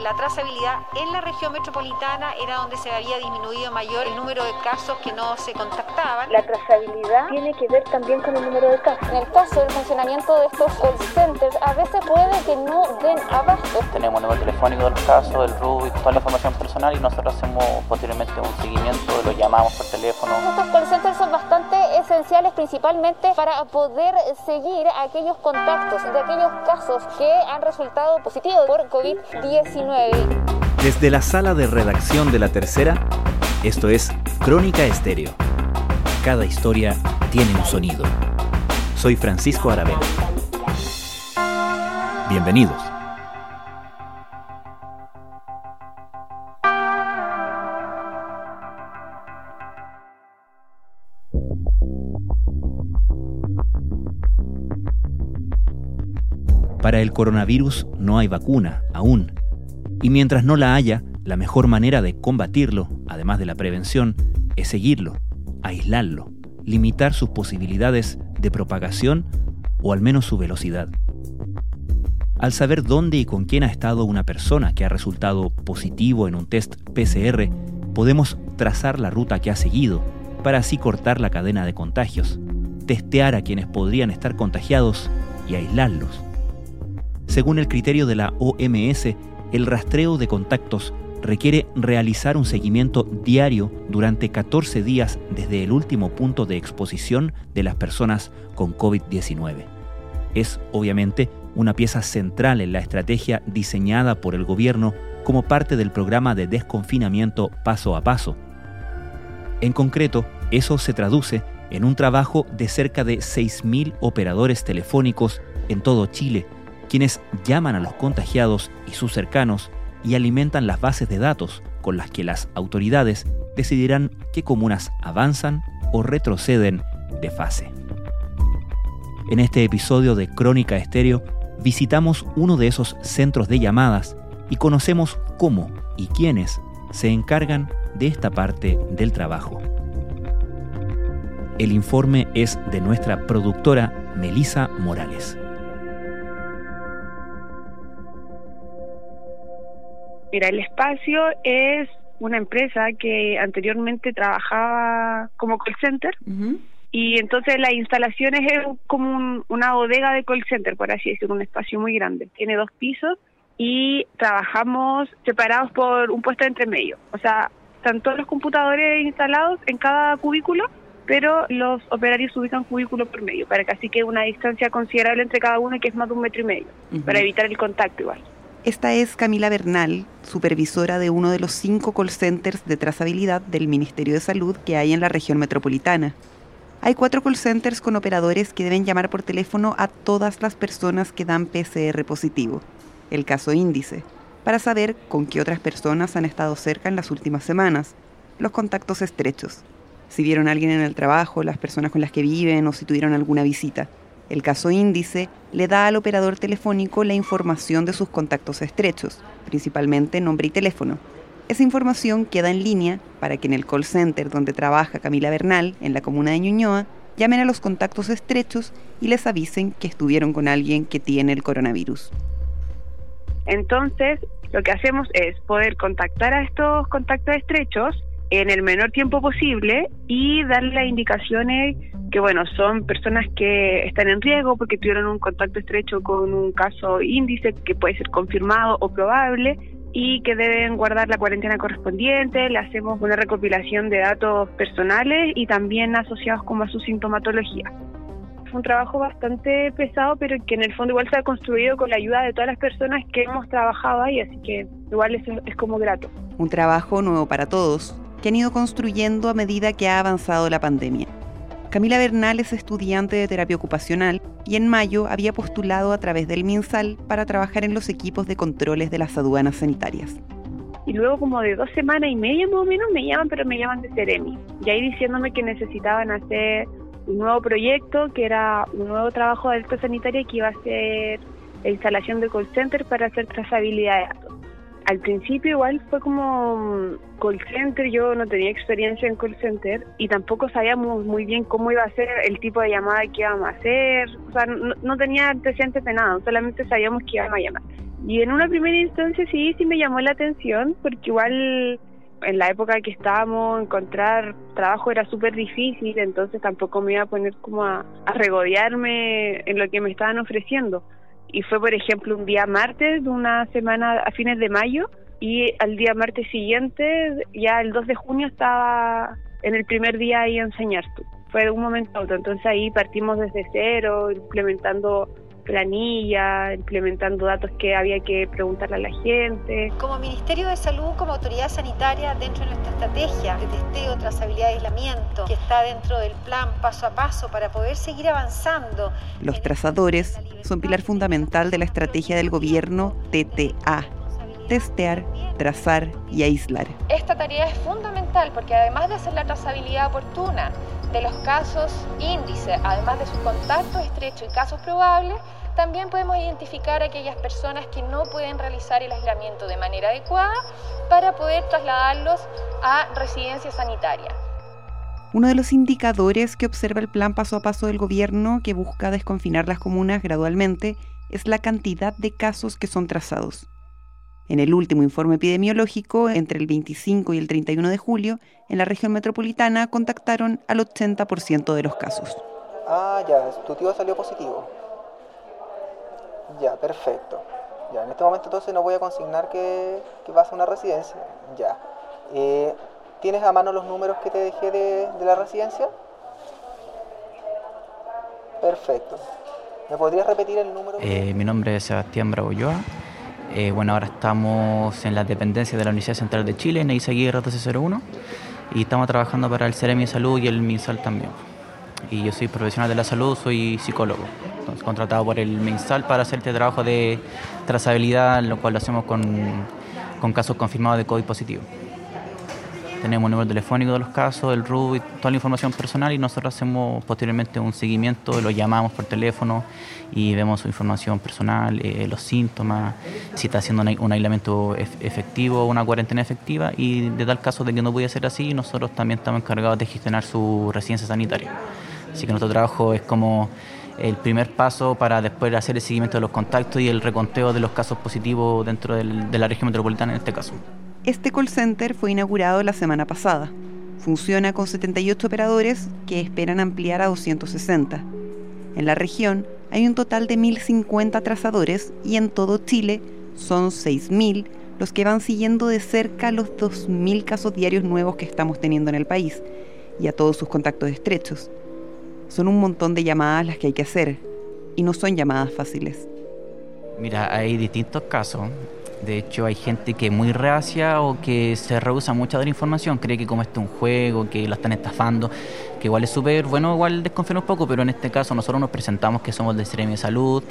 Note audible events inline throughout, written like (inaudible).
la trazabilidad en la región metropolitana era donde se había disminuido mayor el número de casos que no se contactaban. La trazabilidad tiene que ver también con el número de casos. En el caso del funcionamiento de estos call centers, a veces puede que no den abasto. Tenemos el número telefónico del caso, del RUB y toda la información personal y nosotros hacemos posteriormente un seguimiento, lo llamamos por teléfono. Estos call centers son bastante esenciales principalmente para poder seguir aquellos contactos de aquellos casos que han resultado positivos por COVID-19. Desde la sala de redacción de La Tercera, esto es Crónica Estéreo. Cada historia tiene un sonido. Soy Francisco Aravena. Bienvenidos. Para el coronavirus no hay vacuna aún y mientras no la haya, la mejor manera de combatirlo, además de la prevención, es seguirlo, aislarlo, limitar sus posibilidades de propagación o al menos su velocidad. Al saber dónde y con quién ha estado una persona que ha resultado positivo en un test PCR, podemos trazar la ruta que ha seguido para así cortar la cadena de contagios, testear a quienes podrían estar contagiados y aislarlos. Según el criterio de la OMS, el rastreo de contactos requiere realizar un seguimiento diario durante 14 días desde el último punto de exposición de las personas con COVID-19. Es obviamente una pieza central en la estrategia diseñada por el gobierno como parte del programa de desconfinamiento paso a paso. En concreto, eso se traduce en un trabajo de cerca de 6.000 operadores telefónicos en todo Chile quienes llaman a los contagiados y sus cercanos y alimentan las bases de datos con las que las autoridades decidirán qué comunas avanzan o retroceden de fase. En este episodio de Crónica Estéreo visitamos uno de esos centros de llamadas y conocemos cómo y quiénes se encargan de esta parte del trabajo. El informe es de nuestra productora Melisa Morales. Mira, el espacio es una empresa que anteriormente trabajaba como call center y entonces la instalaciones es como una bodega de call center, por así decirlo, un espacio muy grande. Tiene dos pisos y trabajamos separados por un puesto entre medio. O sea, están todos los computadores instalados en cada cubículo, pero los operarios ubican cubículo por medio, para que así quede una distancia considerable entre cada uno, que es más de un metro y medio, para evitar el contacto igual. Esta es Camila Bernal, supervisora de uno de los cinco call centers de trazabilidad del Ministerio de Salud que hay en la región metropolitana. Hay cuatro call centers con operadores que deben llamar por teléfono a todas las personas que dan PCR positivo, el caso índice, para saber con qué otras personas han estado cerca en las últimas semanas, los contactos estrechos, si vieron a alguien en el trabajo, las personas con las que viven o si tuvieron alguna visita. El caso índice le da al operador telefónico la información de sus contactos estrechos, principalmente nombre y teléfono. Esa información queda en línea para que en el call center donde trabaja Camila Bernal, en la comuna de Ñuñoa, llamen a los contactos estrechos y les avisen que estuvieron con alguien que tiene el coronavirus. Entonces, lo que hacemos es poder contactar a estos contactos estrechos en el menor tiempo posible y darle las indicaciones que, bueno, son personas que están en riesgo porque tuvieron un contacto estrecho con un caso índice que puede ser confirmado o probable y que deben guardar la cuarentena correspondiente. Le hacemos una recopilación de datos personales y también asociados como a su sintomatología. Fue un trabajo bastante pesado, pero que en el fondo igual se ha construido con la ayuda de todas las personas que hemos trabajado ahí, así que igual es, es como grato. Un trabajo nuevo para todos, que han ido construyendo a medida que ha avanzado la pandemia. Camila Bernal es estudiante de terapia ocupacional y en mayo había postulado a través del MinSal para trabajar en los equipos de controles de las aduanas sanitarias. y luego como de dos semanas y media más o menos me llaman, pero me llaman de Ceremi. Y ahí diciéndome que necesitaban hacer un nuevo proyecto, que era un nuevo trabajo de alerta sanitaria que iba a ser la instalación de call center para hacer trazabilidad de datos. Al principio igual fue como call center, yo no tenía experiencia en call center y tampoco sabíamos muy bien cómo iba a ser el tipo de llamada que íbamos a hacer, o sea, no, no tenía antecedentes de nada, solamente sabíamos que íbamos a llamar. Y en una primera instancia sí, sí me llamó la atención, porque igual en la época que estábamos, encontrar trabajo era súper difícil, entonces tampoco me iba a poner como a, a, regodearme en lo que me estaban ofreciendo. Y fue, por ejemplo, un día martes de una semana a fines de mayo, y al día martes siguiente, ya el 2 de junio, estaba en el primer día ahí enseñar tú. Fue de un momento a otro, entonces ahí partimos desde cero, implementando planilla, implementando datos que había que preguntarle a la gente. Como Ministerio de Salud, como autoridad sanitaria, dentro de nuestra estrategia de testeo, trazabilidad y aislamiento, que está dentro del plan paso a paso para poder seguir avanzando. Los trazadores son pilar fundamental de la estrategia del gobierno TTA, testear, trazar y aislar. Esta tarea es fundamental porque además de hacer la trazabilidad oportuna de los casos índice, además de sus contactos estrechos y casos probables, también podemos identificar a aquellas personas que no pueden realizar el aislamiento de manera adecuada para poder trasladarlos a residencia sanitaria. Uno de los indicadores que observa el plan paso a paso del gobierno que busca desconfinar las comunas gradualmente es la cantidad de casos que son trazados. En el último informe epidemiológico, entre el 25 y el 31 de julio, en la región metropolitana contactaron al 80% de los casos. Ah, ya, tu tío salió positivo. Ya, perfecto. Ya, en este momento entonces no voy a consignar que, que vas a una residencia. Ya. Eh, ¿Tienes a mano los números que te dejé de, de la residencia? Perfecto. ¿Me podrías repetir el número? Eh, mi nombre es Sebastián Braulloa. Eh, bueno, ahora estamos en la dependencia de la Universidad Central de Chile, en Eizaguirre RTC01, y estamos trabajando para el Ceremi de Salud y el MinSal también. Y yo soy profesional de la salud, soy psicólogo, entonces contratado por el MinSal para hacer este trabajo de trazabilidad, lo cual lo hacemos con, con casos confirmados de COVID positivo. Tenemos un número telefónico de los casos, el RUB toda la información personal y nosotros hacemos posteriormente un seguimiento, lo llamamos por teléfono y vemos su información personal, eh, los síntomas, si está haciendo un aislamiento efectivo una cuarentena efectiva y de tal caso de que no pudiera ser así, nosotros también estamos encargados de gestionar su residencia sanitaria. Así que nuestro trabajo es como el primer paso para después hacer el seguimiento de los contactos y el reconteo de los casos positivos dentro del, de la región metropolitana en este caso. Este call center fue inaugurado la semana pasada. Funciona con 78 operadores que esperan ampliar a 260. En la región hay un total de 1.050 trazadores y en todo Chile son 6.000 los que van siguiendo de cerca los 2.000 casos diarios nuevos que estamos teniendo en el país y a todos sus contactos estrechos. Son un montón de llamadas las que hay que hacer y no son llamadas fáciles. Mira, hay distintos casos. De hecho, hay gente que es muy reacia o que se rehúsa mucho a dar información, cree que como este es un juego, que la están estafando, que igual es súper bueno, igual desconfiar un poco, pero en este caso nosotros nos presentamos que somos del Ceremi de Salud,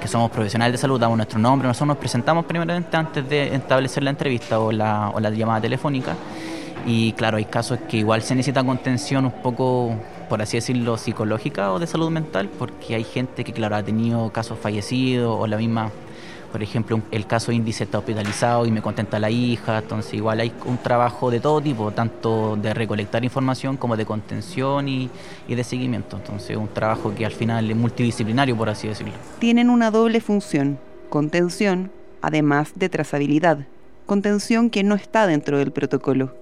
que somos profesionales de salud, damos nuestro nombre, nosotros nos presentamos primeramente antes de establecer la entrevista o la, o la llamada telefónica. Y claro, hay casos que igual se necesita contención un poco, por así decirlo, psicológica o de salud mental, porque hay gente que, claro, ha tenido casos fallecidos o la misma por ejemplo, el caso índice está hospitalizado y me contenta la hija, entonces igual hay un trabajo de todo tipo, tanto de recolectar información como de contención y, y de seguimiento, entonces un trabajo que al final es multidisciplinario, por así decirlo. Tienen una doble función, contención, además de trazabilidad, contención que no está dentro del protocolo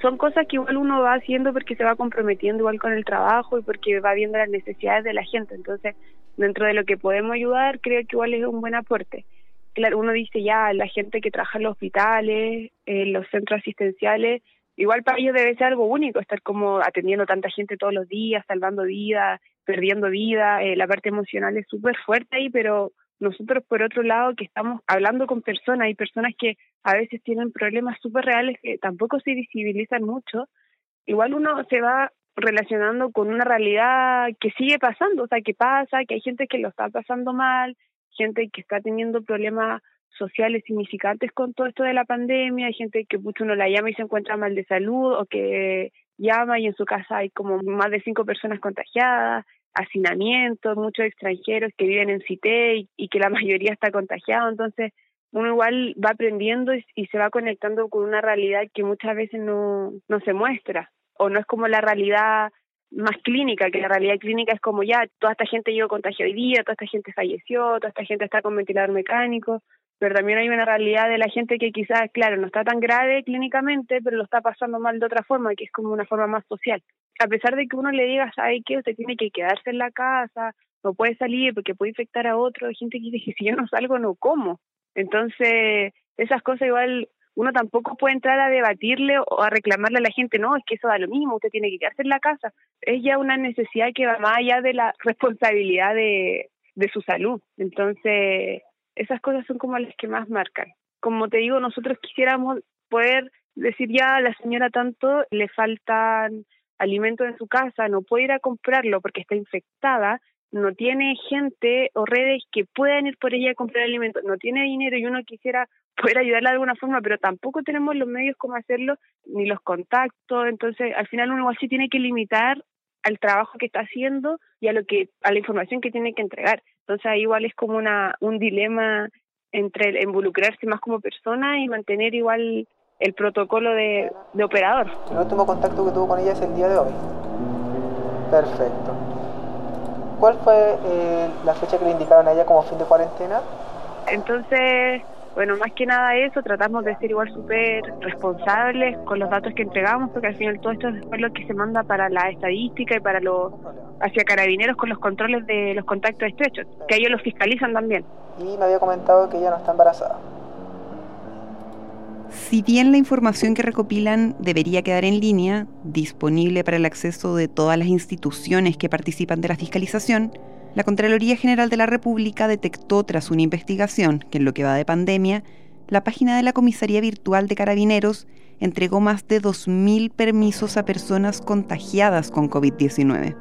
son cosas que igual uno va haciendo porque se va comprometiendo igual con el trabajo y porque va viendo las necesidades de la gente. Entonces, dentro de lo que podemos ayudar, creo que igual es un buen aporte claro, uno dice ya, la gente que trabaja en los hospitales, en los centros asistenciales, igual para ellos debe ser algo único, estar como atendiendo tanta gente todos los días, salvando vidas, perdiendo vida, eh, la parte emocional es súper fuerte ahí, pero nosotros por otro lado que estamos hablando con personas, hay personas que a veces tienen problemas súper reales que tampoco se visibilizan mucho, igual uno se va relacionando con una realidad que sigue pasando, o sea, que pasa, que hay gente que lo está pasando mal, gente que está teniendo problemas sociales significantes con todo esto de la pandemia. Hay gente que mucho uno la llama y se encuentra mal de salud o que llama y en su casa hay como más de cinco personas contagiadas, hacinamientos, muchos extranjeros que viven en Cité y, que la (laughs) mayoría está contagiado. Entonces, uno igual va aprendiendo y, se va conectando con una realidad que muchas veces no, no se muestra o no es como la realidad más clínica, que la realidad clínica es como ya, toda esta gente llegó contagio hoy día, toda esta gente falleció, toda esta gente está con ventilador mecánico, pero también hay una realidad de la gente que quizás, claro, no está tan grave clínicamente, pero lo está pasando mal de otra forma, que es como una forma más social. A pesar de que uno le diga, ¿sabe qué? Usted tiene que quedarse en la casa, no puede salir porque puede infectar a otro, hay gente que dice, si yo no salgo, no como. Entonces, esas cosas igual uno tampoco puede entrar a debatirle o a reclamarle a la gente, no, es que eso da lo mismo, usted tiene que quedarse en la casa. Es ya una necesidad que va más allá de la (laughs) responsabilidad de, de su salud. Entonces, esas cosas son como las que más marcan. Como te digo, nosotros quisiéramos poder decir ya a la señora tanto le faltan alimentos en su casa, no puede ir a comprarlo porque está infectada, no tiene gente o redes que puedan ir por ella a comprar alimentos, no tiene dinero y uno quisiera poder ayudarla de alguna forma, pero tampoco tenemos los medios como hacerlo, ni los contactos, entonces al final uno así tiene que limitar al trabajo que está haciendo y a lo que a la información que tiene que entregar. Entonces ahí igual es como una un dilema entre el involucrarse más como persona y mantener igual el protocolo de, de operador. El último contacto que tuvo con ella es el día de hoy. Perfecto. ¿Cuál fue eh, la fecha que le indicaron a ella como fin de cuarentena? Entonces, bueno, más que nada eso, tratamos de ser igual súper responsables con los datos que entregamos, porque al final todo esto es después lo que se manda para la estadística y para los hacia carabineros con los controles de los contactos estrechos, que ellos los fiscalizan también. Y me había comentado que ella no está embarazada. Si bien la información que recopilan debería quedar en línea, disponible para el acceso de todas las instituciones que participan de la fiscalización, la Contraloría General de la República detectó tras una investigación que en lo que va de pandemia, la página de la Comisaría Virtual de Carabineros entregó más de 2.000 permisos a personas contagiadas con COVID-19.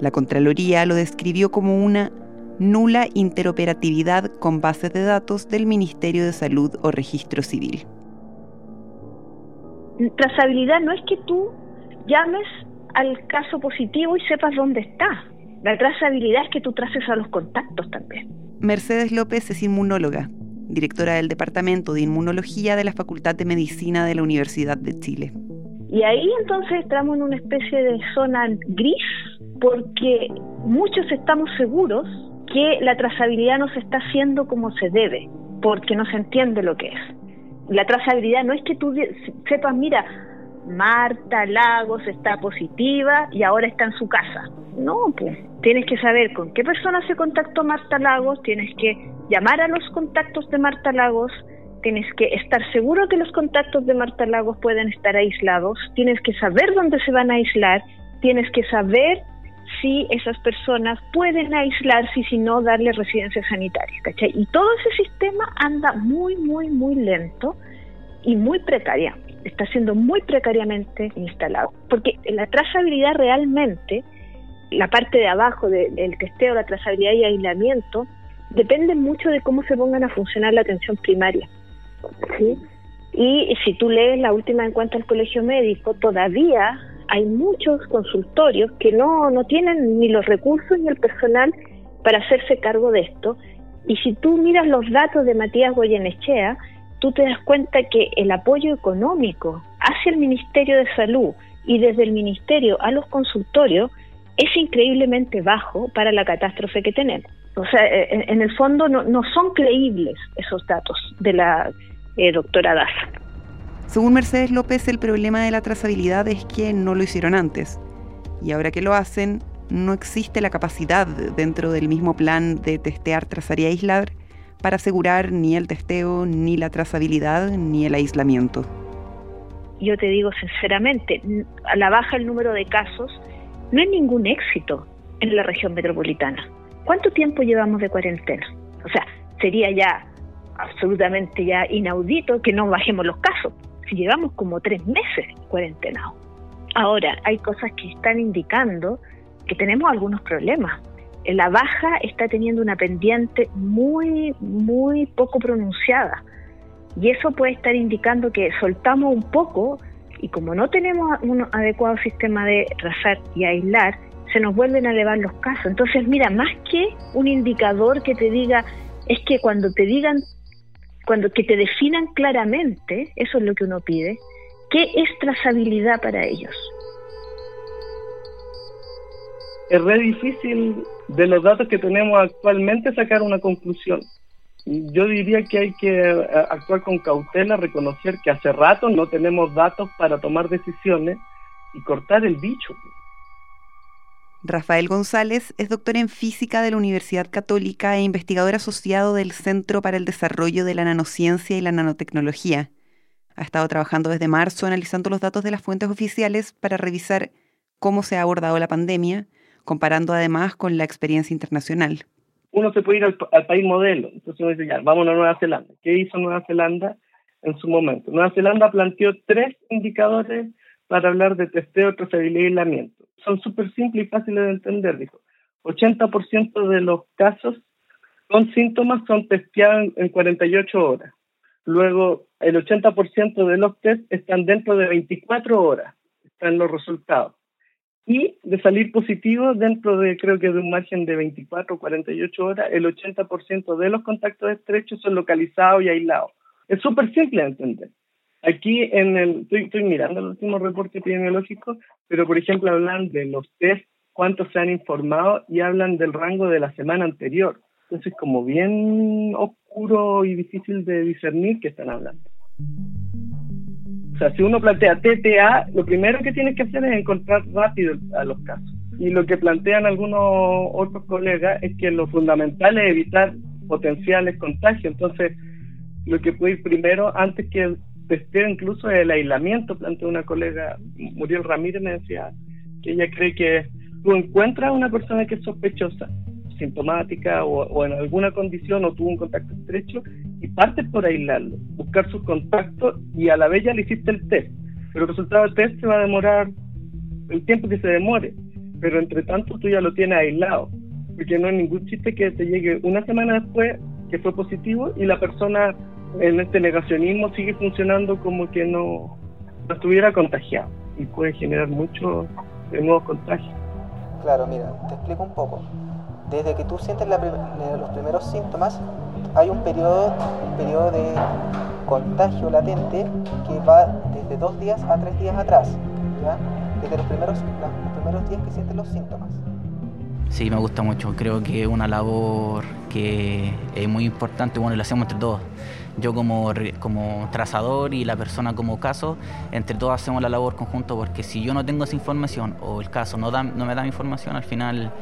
La Contraloría lo describió como una nula interoperatividad con bases de datos del Ministerio de Salud o Registro Civil. Trazabilidad no es que tú llames al caso positivo y sepas dónde está. La trazabilidad es que tú traces a los contactos también. Mercedes López es inmunóloga, directora del Departamento de Inmunología de la Facultad de Medicina de la Universidad de Chile. Y ahí entonces estamos en una especie de zona gris porque muchos estamos seguros que la trazabilidad no se está haciendo como se debe, porque no se entiende lo que es. La trazabilidad no es que tú sepas, mira, Marta Lagos está positiva y ahora está en su casa. No, pues tienes que saber con qué persona se contactó Marta Lagos, tienes que llamar a los contactos de Marta Lagos, tienes que estar seguro que los contactos de Marta Lagos pueden estar aislados, tienes que saber dónde se van a aislar, tienes que saber si esas personas pueden aislarse y si no darle residencia sanitaria, ¿cachai? Y todo ese sistema anda muy, muy, muy lento y muy precaria, está siendo muy precariamente instalado, porque la trazabilidad realmente, la parte de abajo del testeo, la trazabilidad y aislamiento, depende mucho de cómo se pongan a funcionar la atención primaria. ¿sí? Y si tú lees la última encuesta del colegio médico, todavía hay muchos consultorios que no, no tienen ni los recursos ni el personal para hacerse cargo de esto. Y si tú miras los datos de Matías Goyenechea, tú te das cuenta que el apoyo económico hacia el Ministerio de Salud y desde el Ministerio a los consultorios es increíblemente bajo para la catástrofe que tenemos. O sea, en, el fondo no, no, son creíbles esos datos de la eh, doctora Daza. Según Mercedes López, el problema de la trazabilidad es que no lo hicieron antes. Y ahora que lo hacen, no existe la capacidad dentro del mismo plan de testear, trazar y aislar para asegurar ni el testeo, ni la trazabilidad, ni el aislamiento. Yo te digo sinceramente, a la baja el número de casos, no hay ningún éxito en la región metropolitana. ¿Cuánto tiempo llevamos de cuarentena? O sea, sería ya absolutamente ya inaudito que no bajemos los casos si llevamos como tres meses cuarentenados. Ahora, hay cosas que están indicando que tenemos algunos problemas. la baja está teniendo una pendiente muy, muy poco pronunciada. Y eso puede estar indicando que soltamos un poco y como no tenemos un adecuado sistema de trazar y aislar, se nos vuelven a elevar los casos. Entonces, mira, más que un indicador que te diga, es que cuando te digan, cuando que te definan claramente, eso es lo que uno pide, ¿qué es trazabilidad para ellos? Es re difícil de los datos que tenemos actualmente sacar una conclusión. Yo diría que hay que eh, actuar con cautela, reconocer que hace rato no tenemos datos para tomar decisiones y cortar el bicho. Rafael González es doctor en física de la Universidad Católica e investigador asociado del Centro para el Desarrollo de la Nanociencia y la Nanotecnología. Ha estado trabajando desde marzo analizando los datos de las fuentes oficiales para revisar cómo se ha abordado la pandemia, comparando además con la experiencia internacional. Uno se puede ir al, país modelo, entonces uno dice, ya, vamos a Nueva Zelanda. ¿Qué hizo Nueva Zelanda en su momento? Nueva Zelanda planteó tres indicadores para hablar de testeo, trazabilidad y aislamiento son súper simples y fáciles de entender, dijo. 80% de los casos con síntomas son testeados en 48 horas. Luego, el 80% de los test están dentro de 24 horas, están los resultados. Y de salir positivo dentro de, creo que de un margen de 24 o 48 horas, el 80% de los contactos estrechos son localizados y aislados. Es súper simple de entender. Aquí en el, estoy, mirando el último reporte epidemiológico, pero por ejemplo hablan de los test, cuántos se han informado y hablan del rango de la semana anterior. Entonces como bien oscuro y difícil de discernir qué están hablando. O sea, si uno plantea TTA, lo primero que tiene que hacer es encontrar rápido a los casos. Y lo que plantean algunos otros colegas es que lo fundamental es evitar potenciales contagios. Entonces, lo que puede ir primero, antes que testeo incluso el aislamiento, planteó una colega, Muriel Ramírez, me decía que ella cree que tú encuentras a una persona que es sospechosa, sintomática o, en alguna condición o tuvo un contacto estrecho y partes por aislarlo, buscar sus contactos y a la vez ya le hiciste el test. Pero el resultado del test se va a demorar el tiempo que se demore, pero entre tanto tú ya lo tienes aislado, porque no hay ningún chiste que te llegue una semana después que fue positivo y la persona en este negacionismo sigue funcionando como que no, estuviera contagiado y puede generar muchos nuevos contagios. Claro, mira, te explico un poco. Desde que tú sientes los primeros síntomas, hay un periodo, un periodo de contagio latente que va desde dos días a tres días atrás, ¿ya? desde los primeros, los primeros días que sientes los síntomas. Sí, me gusta mucho. Creo que es una labor que es muy importante, bueno, lo hacemos entre todos yo como, como trazador y la persona como caso, entre todos hacemos la labor conjunto porque si yo no tengo esa información o el caso no, da, no me da información, al final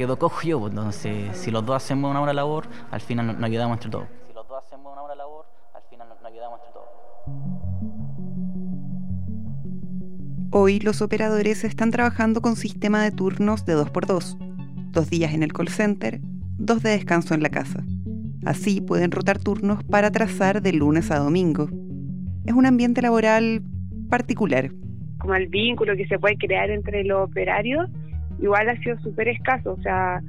quedo cojo yo. Pues, entonces, si los dos hacemos una buena labor, al final nos, ayudamos entre todos. Si los dos hacemos una buena labor, al final nos, nos ayudamos entre todos. Hoy los operadores están trabajando con sistema de turnos de 2x2, dos días en el call center, dos de descanso en la casa. Así pueden rotar turnos para trazar de lunes a domingo. Es un ambiente laboral particular. Como el vínculo que se puede crear entre los operarios, igual ha sido súper escaso. O sea,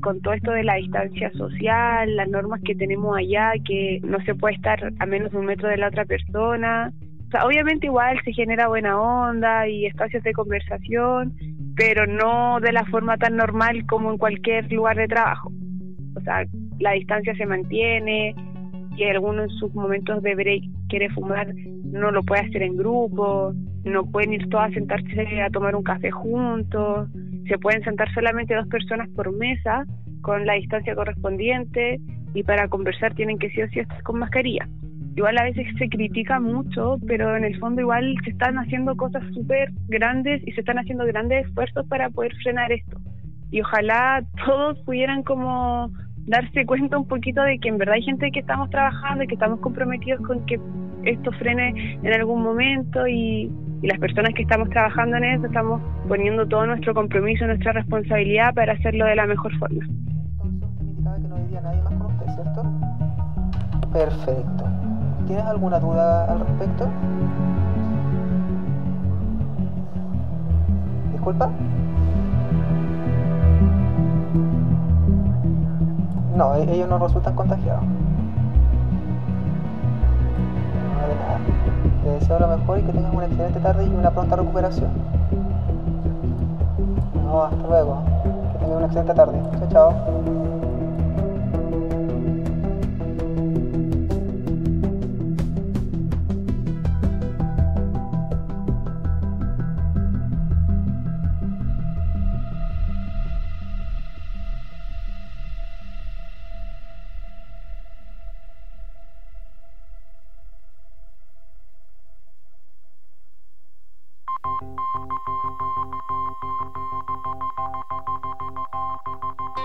con todo esto de la distancia social, las normas que tenemos allá, que no se puede estar a menos de un metro de la otra persona. O sea, obviamente igual se genera buena onda y espacios de conversación, pero no de la forma tan normal como en cualquier lugar de trabajo. O sea, la distancia se mantiene, y alguno en sus momentos de break quiere fumar, no lo puede hacer en grupo, no pueden ir todas a sentarse a tomar un café juntos, se pueden sentar solamente dos personas por mesa con la distancia correspondiente y para conversar tienen que sí o sí estar con mascarilla. Igual a veces se critica mucho, pero en el fondo igual se están haciendo cosas súper grandes y se están haciendo grandes esfuerzos para poder frenar esto. Y ojalá todos pudieran como darse cuenta un poquito de que en verdad hay gente que estamos trabajando y que estamos comprometidos con que esto frene en algún momento y, las personas que estamos trabajando en eso estamos poniendo todo nuestro compromiso, nuestra responsabilidad para hacerlo de la mejor forma. Perfecto. ¿Tienes alguna duda al respecto? ¿Disculpa? No, e- ellos no resultan contagiados. Deseo lo mejor y que tengas una excelente tarde y una pronta recuperación. No, hasta luego. Que tengas una excelente tarde. Chao, chao.